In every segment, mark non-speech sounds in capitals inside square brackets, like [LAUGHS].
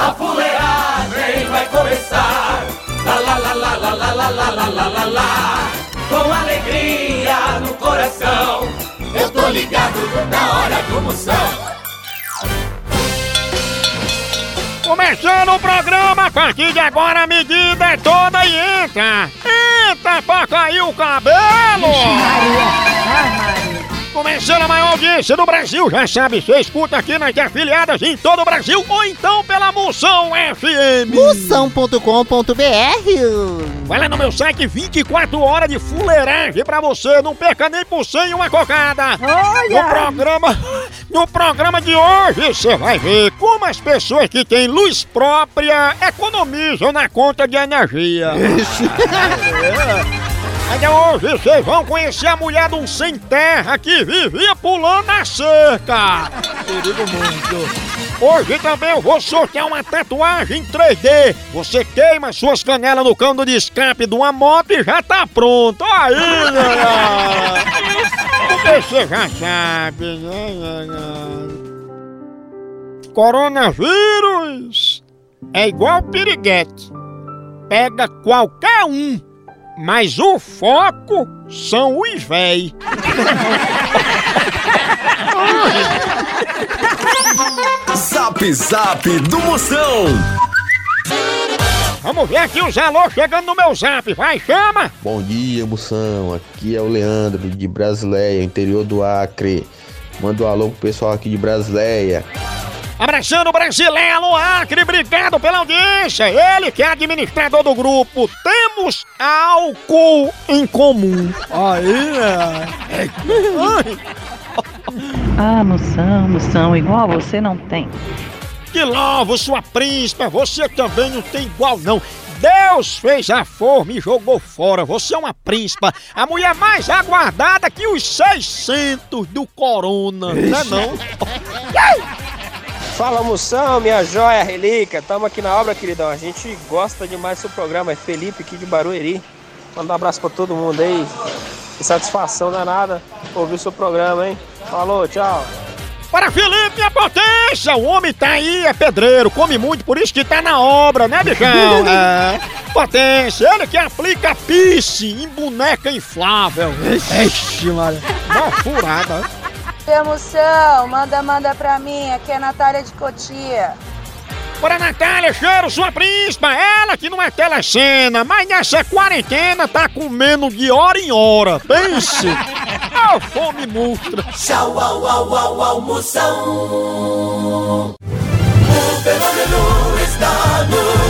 A fuleagem vai começar. Lá lá lá lá lá lá lá lá lá lá lá lá. Com alegria no coração, eu tô ligado na hora do Moção. Começando o programa, a partir de agora a medida é toda e entra! Entra pra cair o cabelo! Começando a maior audiência do Brasil, já sabe, você escuta aqui nas afiliadas em todo o Brasil. Ou então pela Moção FM. Moção.com.br Vai lá no meu site 24 horas de fuleiragem pra você, não perca nem por cem uma cocada. No programa, [LAUGHS] no programa de hoje você vai ver como as pessoas que têm luz própria economizam na conta de energia. [LAUGHS] [LAUGHS] Ainda hoje vocês vão conhecer a mulher de um sem terra que vivia pulando na cerca. Perigo muito. Hoje também eu vou sortear uma tatuagem em 3D. Você queima suas canelas no cano de escape de uma moto e já tá pronto. Aí, galera. [LAUGHS] Você já sabe, né? Coronavírus é igual piriguete. Pega qualquer um. Mas o foco são os véi. Zap Zap do Moção. Vamos ver aqui os alô chegando no meu zap. Vai, chama! Bom dia, moção. Aqui é o Leandro de Brasileia, interior do Acre. Manda um alô pro pessoal aqui de Brasileia. Abraçando o brasileiro no Acre, obrigado pela audiência. Ele que é administrador do grupo. Temos álcool em comum. Aí, né? [LAUGHS] Ah, moção, moção, igual você não tem. Que louvo, sua príncipa, você também não tem igual não. Deus fez a forma e jogou fora. Você é uma príncipa, a mulher mais aguardada que os 600 do corona, não é não? [LAUGHS] Fala moção, minha joia relíquia, tamo aqui na obra, queridão. A gente gosta demais do seu programa, é Felipe aqui de Barueri. Manda um abraço pra todo mundo aí. Que satisfação danada ouvir o seu programa, hein? Falou, tchau. Para Felipe, minha potência! O homem tá aí, é pedreiro, come muito, por isso que tá na obra, né, bichão? [LAUGHS] É. Potência, ele que aplica pisse em boneca inflável. Ixi, Maria. Uma furada. Emoção, manda, manda pra mim. Aqui é a Natália de Cotia. Para Natália, cheiro, sua príncipa, ela que não é telecena, mas nessa quarentena tá comendo de hora em hora. Pense! [LAUGHS] A fome monstra. Tchau, au, au, au, au, Moção. O fenômeno está no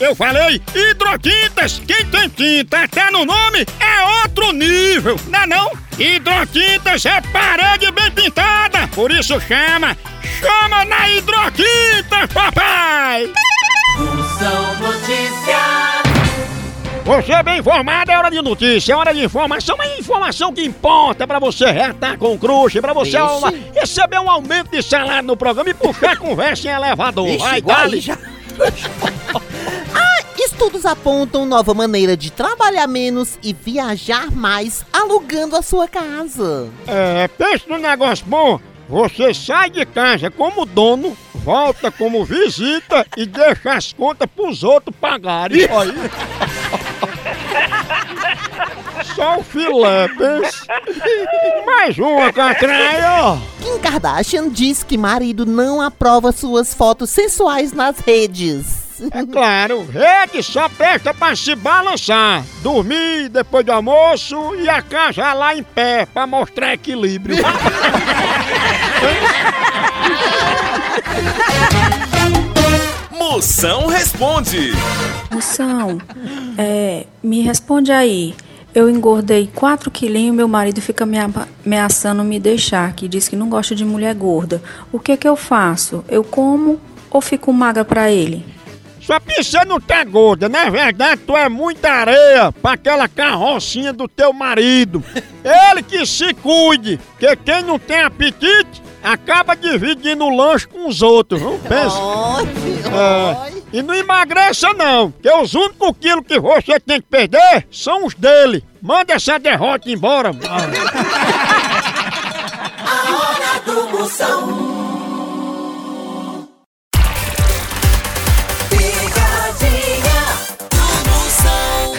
Eu falei hidrotintas, quem tem tinta até no nome é outro nível, não é não? Hidrotintas é parede bem pintada, por isso chama, chama na hidroquinta, papai! Moção Notícias. Você é bem informado, é hora de notícia, é hora de informação, mas informação que importa pra você retar com crush, pra você uma- receber um aumento de salário no programa e puxar conversa em elevador. Vai, dale. [LAUGHS] Estudos apontam nova maneira de trabalhar menos e viajar mais alugando a sua casa. É, pensa num negócio bom. Você sai de casa como dono, volta como visita e deixa as contas pros outros pagarem. Aí. [LAUGHS] Só o filé, pensa. Mais uma, Catraia. Kim Kardashian diz que marido não aprova suas fotos sensuais nas redes. É claro, rede só presta pra se balançar, dormir depois do almoço e a casa lá em pé pra mostrar equilíbrio. [LAUGHS] Moção responde. Moção, é, me responde aí. Eu engordei 4 quilinhos e meu marido fica me ameaçando me deixar, que diz que não gosta de mulher gorda. O que que eu faço? Eu como ou fico magra pra ele? Que você não tá gorda, na verdade tu é muita areia pra aquela carrocinha do teu marido. Ele que se cuide, que quem não tem apetite acaba dividindo o lanche com os outros, viu? Pensa. É, e não emagreça não, que os únicos quilos que você tem que perder são os dele. Manda essa derrota embora. A hora do Moção.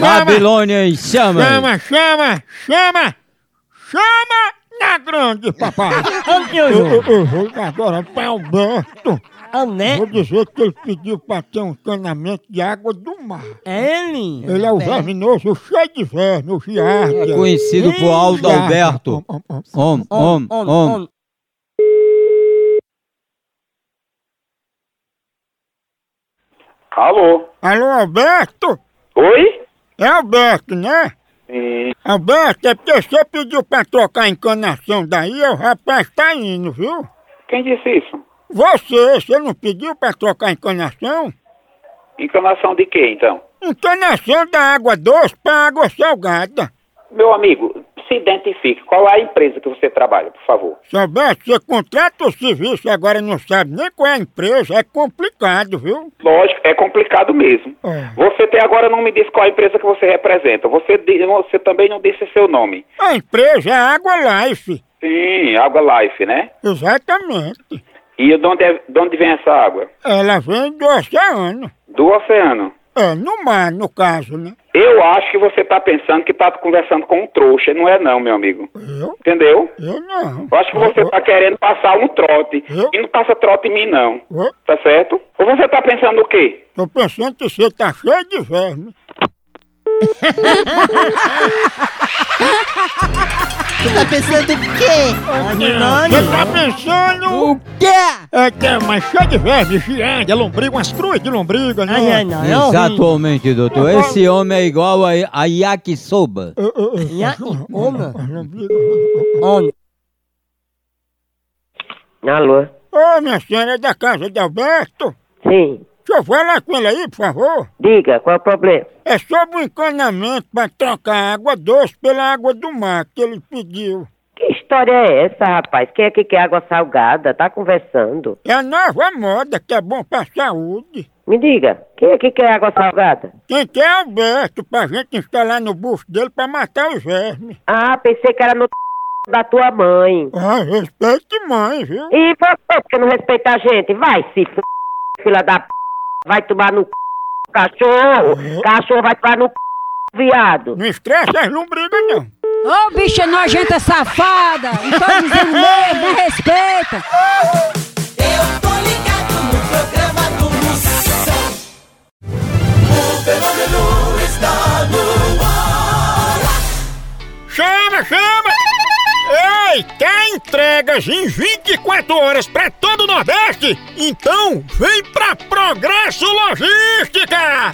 Babilônia em chama. Chama, chama, chama, chama na grande, papai. [LAUGHS] Ô, Eu, eu, eu vou agora pra Alberto. Ah, né? Vou dizer que ele pediu pra ter um encanamento de água do mar. É ele? Ele é o verminoso cheio de verme, o giardia. Conhecido por Aldo. Alberto. Om, om, om. Om, om, On, om. on. Alô? Alô, Alberto? Oi? É Alberto, né? Sim. Alberto, é porque você pediu pra trocar a encanação daí, o rapaz tá indo, viu? Quem disse isso? Você, você não pediu pra trocar a encanação? Encanação de quê, então? Encanação da água doce pra água salgada. Meu amigo, se identifique. Qual é a empresa que você trabalha, por favor? Se Alberto, você contrata o serviço e agora não sabe nem qual é a empresa, é complicado, viu? Lógico, é complicado mesmo. É. Você até agora não me disse qual a empresa que você representa. Você, você também não disse seu nome. A empresa é Água Life. Sim, Água Life, né? Exatamente. E de onde, é- de onde vem essa água? Ela vem do oceano. Do oceano. É, no mar, no caso, né? Eu acho que você tá pensando que tá conversando com um trouxa. Não é não, meu amigo. Eu? Entendeu? Eu não. Eu acho que você tá querendo passar um trote. Eu? E não passa trote em mim, não. Eu Tá certo? Ou você tá pensando o quê? tô pensando que você tá cheio de verme. [LAUGHS] Você tá pensando o quê? Você tá pensando... O quê? É que é mais cheio de verme, giardia, lombriga, umas cruz de lombriga, né? Ai, ai, não. é. Exatamente, doutor. Esse homem é igual a, a yakisoba. Ya- lombrigas. On. Alô? Ô, minha senhora, é da casa de Alberto? Sim. Deixa eu falar com ele aí, por favor. Diga, qual é o problema? É sobre o encanamento para trocar água doce pela água do mar que ele pediu. Que história é essa, rapaz? Quem é que quer água salgada? Tá conversando? É a nova moda que é bom pra saúde. Me diga, quem é que quer água salgada? Quem quer é Alberto pra gente instalar no bucho dele pra matar os vermes. Ah, pensei que era no da tua mãe. Ah, respeite mãe, viu? E você, porque não respeita a gente? Vai se f... filha da p... Vai tomar no c... cachorro. Cachorro vai tomar no c... viado. Não estressa as lombrigas, não. Ô, bicha nojenta safada! Não tô dizendo mesmo, me respeita! Eu tô ligado no programa do Moção. O fenômeno está no ar. Chama, chama! Ei, quer entregas em 24 horas pra todo o Nordeste? Então vem pra Progresso Logística!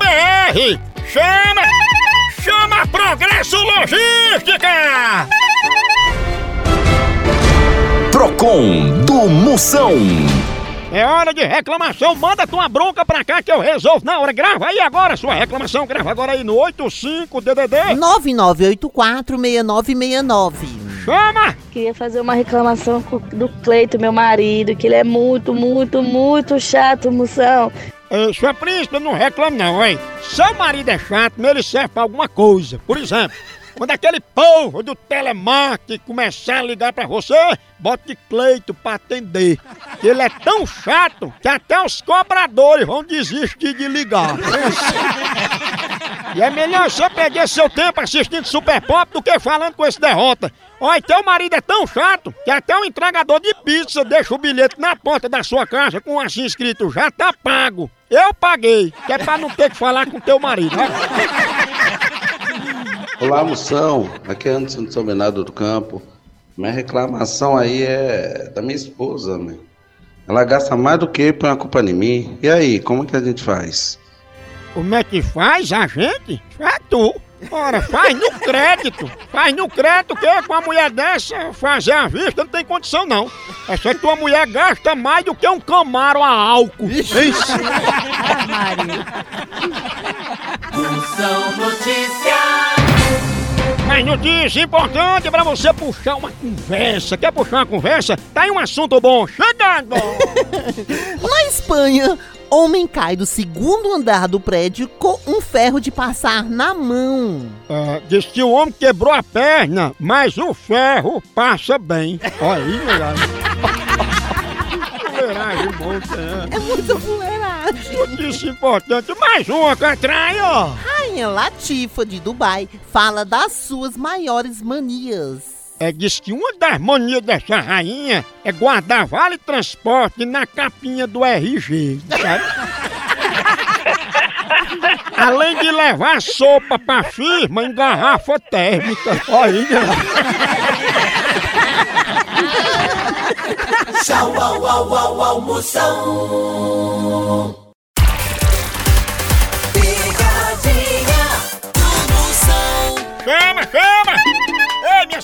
Chama! Chama Progresso Logística! Procon do Moção. É hora de reclamação, manda tua bronca pra cá que eu resolvo na hora. Grava aí agora sua reclamação, grava agora aí no 85DDD. 99846969. Chama! Queria fazer uma reclamação do Cleito, meu marido, que ele é muito, muito, muito chato, moção. Ei, sua príncipe, não reclame não, hein? Seu marido é chato, mas ele serve pra alguma coisa. Por exemplo, quando aquele povo do telemarketing começar a ligar pra você, bote Cleito pra atender. Ele é tão chato que até os cobradores vão desistir de ligar. [LAUGHS] E é melhor você perder seu tempo assistindo Super Pop do que falando com esse derrota. Olha, teu marido é tão chato que até o entregador de pizza deixa o bilhete na porta da sua casa com assim escrito, já tá pago. Eu paguei, que é pra não ter que falar com teu marido. Olá, moção. Aqui é Anderson de São Bernardo do Campo. Minha reclamação aí é da minha esposa, né? Ela gasta mais do que põe a culpa em mim. E aí, como que a gente faz? Como é que faz a gente? É tu. Ora, faz no crédito. Faz no crédito que com a mulher dessa fazer a vista não tem condição não. Essa tua mulher gasta mais do que um camaro a álcool. Isso. Moção Notícias. Mas notícia importante pra você puxar uma conversa. Quer puxar uma conversa? Tá aí um assunto bom. Chegando! [LAUGHS] Na Espanha, homem cai do segundo andar do prédio com um ferro de passar na mão. É, diz que o homem quebrou a perna, mas o ferro passa bem. Olha aí. Fuleiragem, monstro, né? É muita fuleiragem. Notícia importante. Mais uma, Catraia, ó. Rainha Latifa de Dubai fala das suas maiores manias. É, diz que uma das manias dessa rainha é guardar vale transporte na capinha do RG. sabe? [LAUGHS] Além de levar sopa pra firma em garrafa térmica. Olha né? Tchau, au, au, au, au,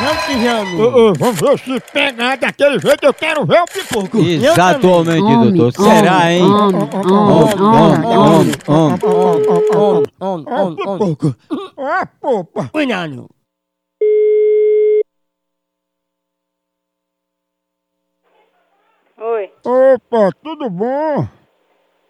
Vamos que vamos. Ô, ô, vamos ver se pegar daquele jeito, eu quero ver o pipoco. Exatamente, Homem, doutor. homem, Será, hein? homem, Homem, homem, homem, homem, homem, homem. On, on, Ó, on, on. pipoco. Ó, popa. Cuidado. Oi, Opa, tudo bom?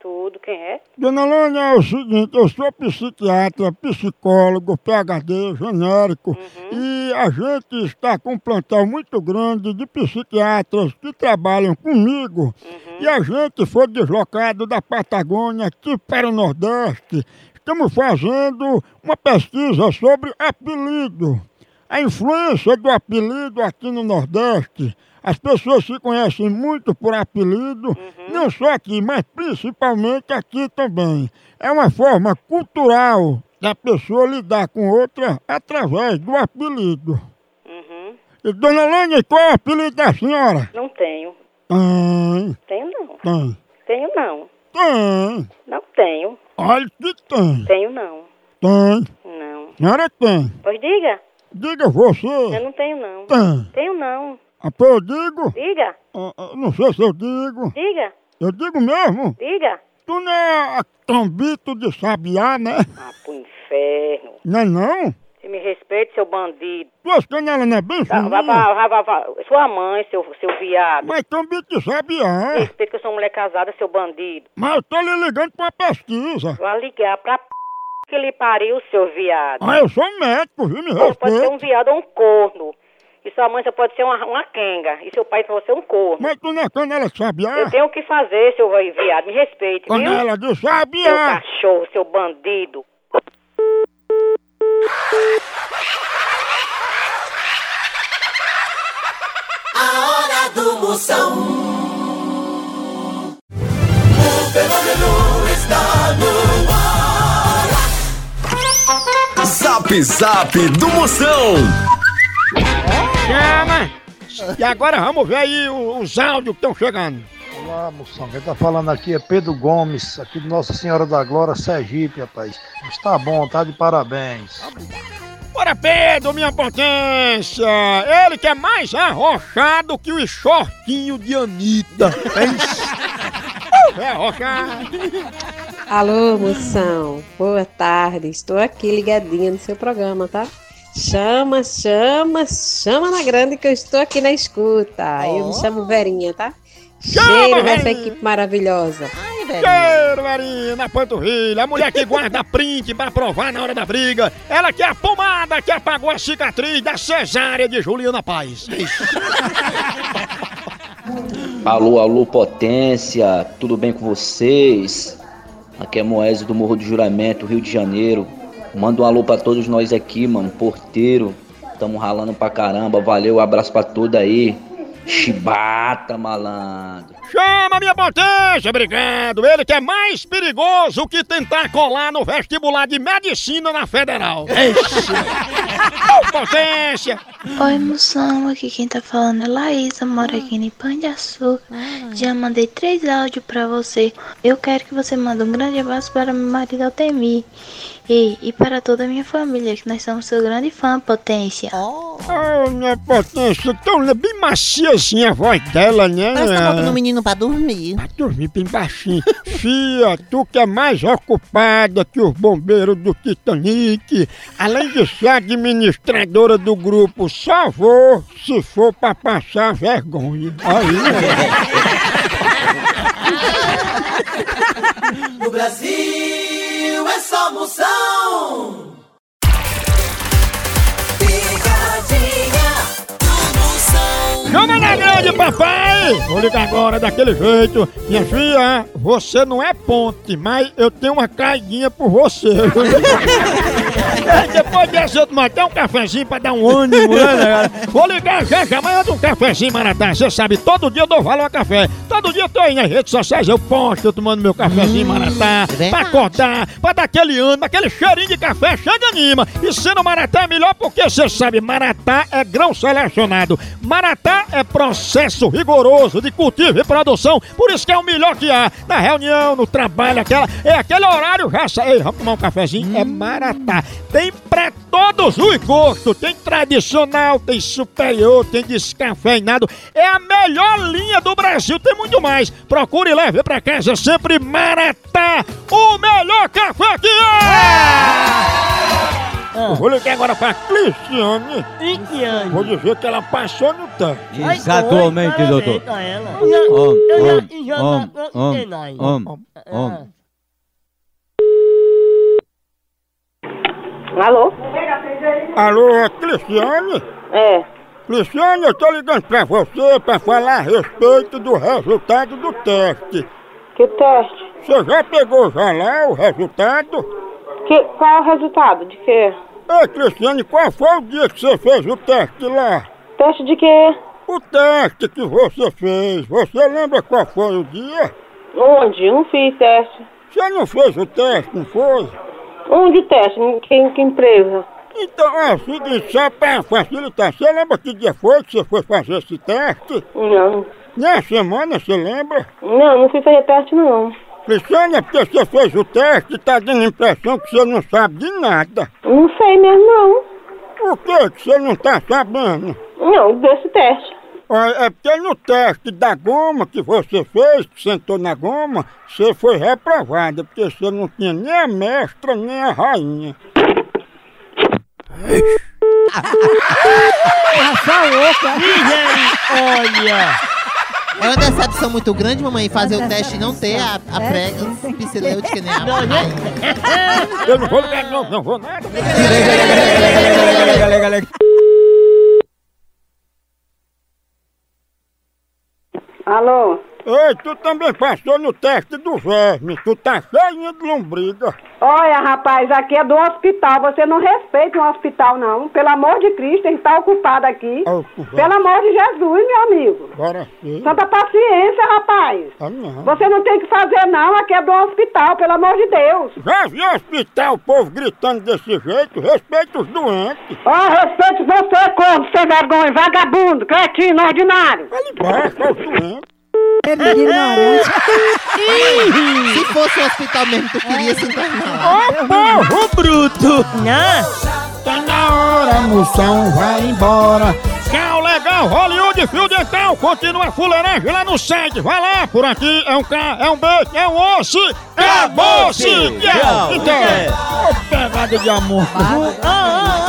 Tudo, quem é? Dona Lânia, é o seguinte, eu sou psiquiatra, psicólogo, PhD, genérico, e a gente está com um plantel muito grande de psiquiatras que trabalham comigo, e a gente foi deslocado da Patagônia aqui para o Nordeste. Estamos fazendo uma pesquisa sobre apelido. A influência do apelido aqui no Nordeste. As pessoas se conhecem muito por apelido, não só aqui, mas principalmente aqui também. É uma forma cultural da pessoa lidar com outra através do apelido. Uhum. E, dona Lânia, qual é o apelido da senhora? Não tenho. Tem, Tenho não. tem. Tenho não. Tem. Não tenho. Olha que tem. Tenho não. Tem. Não. Senhora tem. Pois diga. Diga você. Eu não tenho não. Tem. Tenho não. Ah, pô, eu digo? Diga. Ah, ah, não sei se eu digo. Diga. Eu digo mesmo? Diga. Tu não é a de sabiá, né? Ah, pro inferno. Não é não? Se me respeite, seu bandido. Tuas canelas não é bem Tá, vai, vai, vai, vai, vai. Sua mãe, seu, seu viado. Mas trombito de sabiá. Respeita que eu sou mulher casada, seu bandido. Mas eu tô lhe ligando pra pesquisa. Vai ligar pra p... que lhe pariu, seu viado. Ah, eu sou médico, viu? Me Você pode ser um respeita. viado ou um corno. E sua mãe só pode ser uma, uma quenga. E seu pai pode ser um corno. Mas tu não é canela de sabiá? Eu tenho o que fazer, seu viado. Me respeite, viu? Canela de Seu sabiá. cachorro, seu bandido. A hora do Moção. O fenômeno Zap Zap do Moção. Chama! E agora vamos ver aí os áudios que estão chegando. Olá, moção. Quem tá falando aqui é Pedro Gomes, aqui de Nossa Senhora da Glória, Sergipe, rapaz. Está bom, tá de parabéns. Bora, Pedro, minha potência! Ele que é mais arrochado que o shortinho de Anitta. [LAUGHS] É arrochado. Alô, moção. Boa tarde. Estou aqui ligadinha no seu programa, tá? Chama, chama, chama na grande que eu estou aqui na escuta. Eu me chamo Verinha, tá? Cheiro dessa equipe maravilhosa. Cheiro, Verinha, na panturrilha. A mulher que [LAUGHS] guarda print pra provar na hora da briga. Ela que é a pomada que apagou a cicatriz da cesárea de Juliana Paz. [LAUGHS] Alô, alô, potência, tudo bem com vocês? Aqui é Moésio do Morro do Juramento, Rio de Janeiro. Manda um alô pra todos nós aqui, mano, porteiro. Tamo ralando pra caramba, valeu, abraço pra tudo aí. Chibata, malandro. Chama minha potência, obrigado. Ele que é mais perigoso que tentar colar no vestibular de medicina na federal. Ô, potência! Oi, moção, aqui quem tá falando é Laísa, moro aqui em Pão de Açúcar. Já mandei três áudios pra você. Eu quero que você mande um grande abraço para meu marido Altemir. E, e para toda a minha família, que nós somos seu grande fã, potência. Ô, minha potência, tão bem maciazinha a voz dela, né? Parece que tá botando o menino pra dormir. Pra dormir bem baixinho. [LAUGHS] Fia, tu que é mais ocupada que os bombeiros do Titanic, além de ser administradora do grupo, só vou se for pra passar vergonha. Aí, [LAUGHS] No Brasil é só moção. Picadinha do Moção. Chama na grande, papai! Vou ligar agora daquele jeito. Minha filha, você não é ponte, mas eu tenho uma caidinha por você. [LAUGHS] É, Depois dessa eu tomar até um cafezinho pra dar um ânimo, né, galera? Vou ligar já, já amanhã eu dou um cafezinho, Maratá. Você sabe, todo dia eu dou valor a café. Todo dia eu tô aí nas redes sociais, eu posto, eu tomando meu cafezinho, Maratá. Pra acordar, pra dar aquele ânimo, aquele cheirinho de café, chega anima. E sendo Maratá é melhor porque você sabe, Maratá é grão selecionado. Maratá é processo rigoroso de cultivo e produção, por isso que é o melhor que há. Na reunião, no trabalho, aquela, é aquele horário já. Ei, vamos tomar um cafezinho? É Maratá. Tem pra todos os gostos. Tem tradicional, tem superior, tem descafeinado. É a melhor linha do Brasil. Tem muito mais. Procure e leve pra casa sempre Maratá. O melhor café que é! Eu Vou ligar agora pra Cristiane. Cristiane. Vou dizer que ela passou no tanque. Exatamente, doutor. ela. Om, Eu já- om, já om, não om, tem Alô? Alô, é Cristiane? É. Cristiane, eu tô ligando pra você pra falar a respeito do resultado do teste. Que teste? Você já pegou já lá o resultado? Que, qual é o resultado? De quê? Ei, Cristiane, qual foi o dia que você fez o teste lá? Teste de quê? O teste que você fez, você lembra qual foi o dia? Onde? Não fiz teste. Você não fez o teste, não foi? Onde teste? Em que, que empresa? Então é o seguinte, só pra facilitar, você lembra que dia foi que você foi fazer esse teste? Não. Na semana, você lembra? Não, não fui fazer teste não. Cristiane, é porque você fez o teste e tá dando a impressão que você não sabe de nada. Não sei mesmo não. Por que que você não tá sabendo? Não, desse teste. É porque no teste da goma que você fez, que sentou na goma, você foi reprovada, porque você não tinha nem a mestra nem a rainha. Essa louca! Olha! É uma decepção muito grande, mamãe, fazer o teste e não ter a, a prega psilêutica nem a Eu não vou ligar novo, não vou nada. Alô? Ei, tu também passou no teste do verme, tu tá cheio de lombriga. Olha, rapaz, aqui é do hospital. Você não respeita um hospital, não. Pelo amor de Cristo, a gente tá ocupado aqui. Ocupado. Pelo amor de Jesus, meu amigo. Bora sim. Santa paciência, rapaz. Ah, não. Você não tem que fazer, não. Aqui é do hospital, pelo amor de Deus. Já vi hospital, o povo gritando desse jeito, respeita os doentes. Ó, respeite você, corno, sem vergonha, vagabundo, cretino, ordinário. Embaixo, é os doentes. É ignorante. Se fosse o hospital mesmo, tu queria se internar. Ô, povo bruto! Tá na hora, moção, vai embora. Tchau, legal, Hollywood Fio Dental, continua a fuleiragem lá no site. Vai lá, por aqui é um K, é um B, é um osso. Acabou-se! Tchau. Então, ô, pegada de amor. Ah,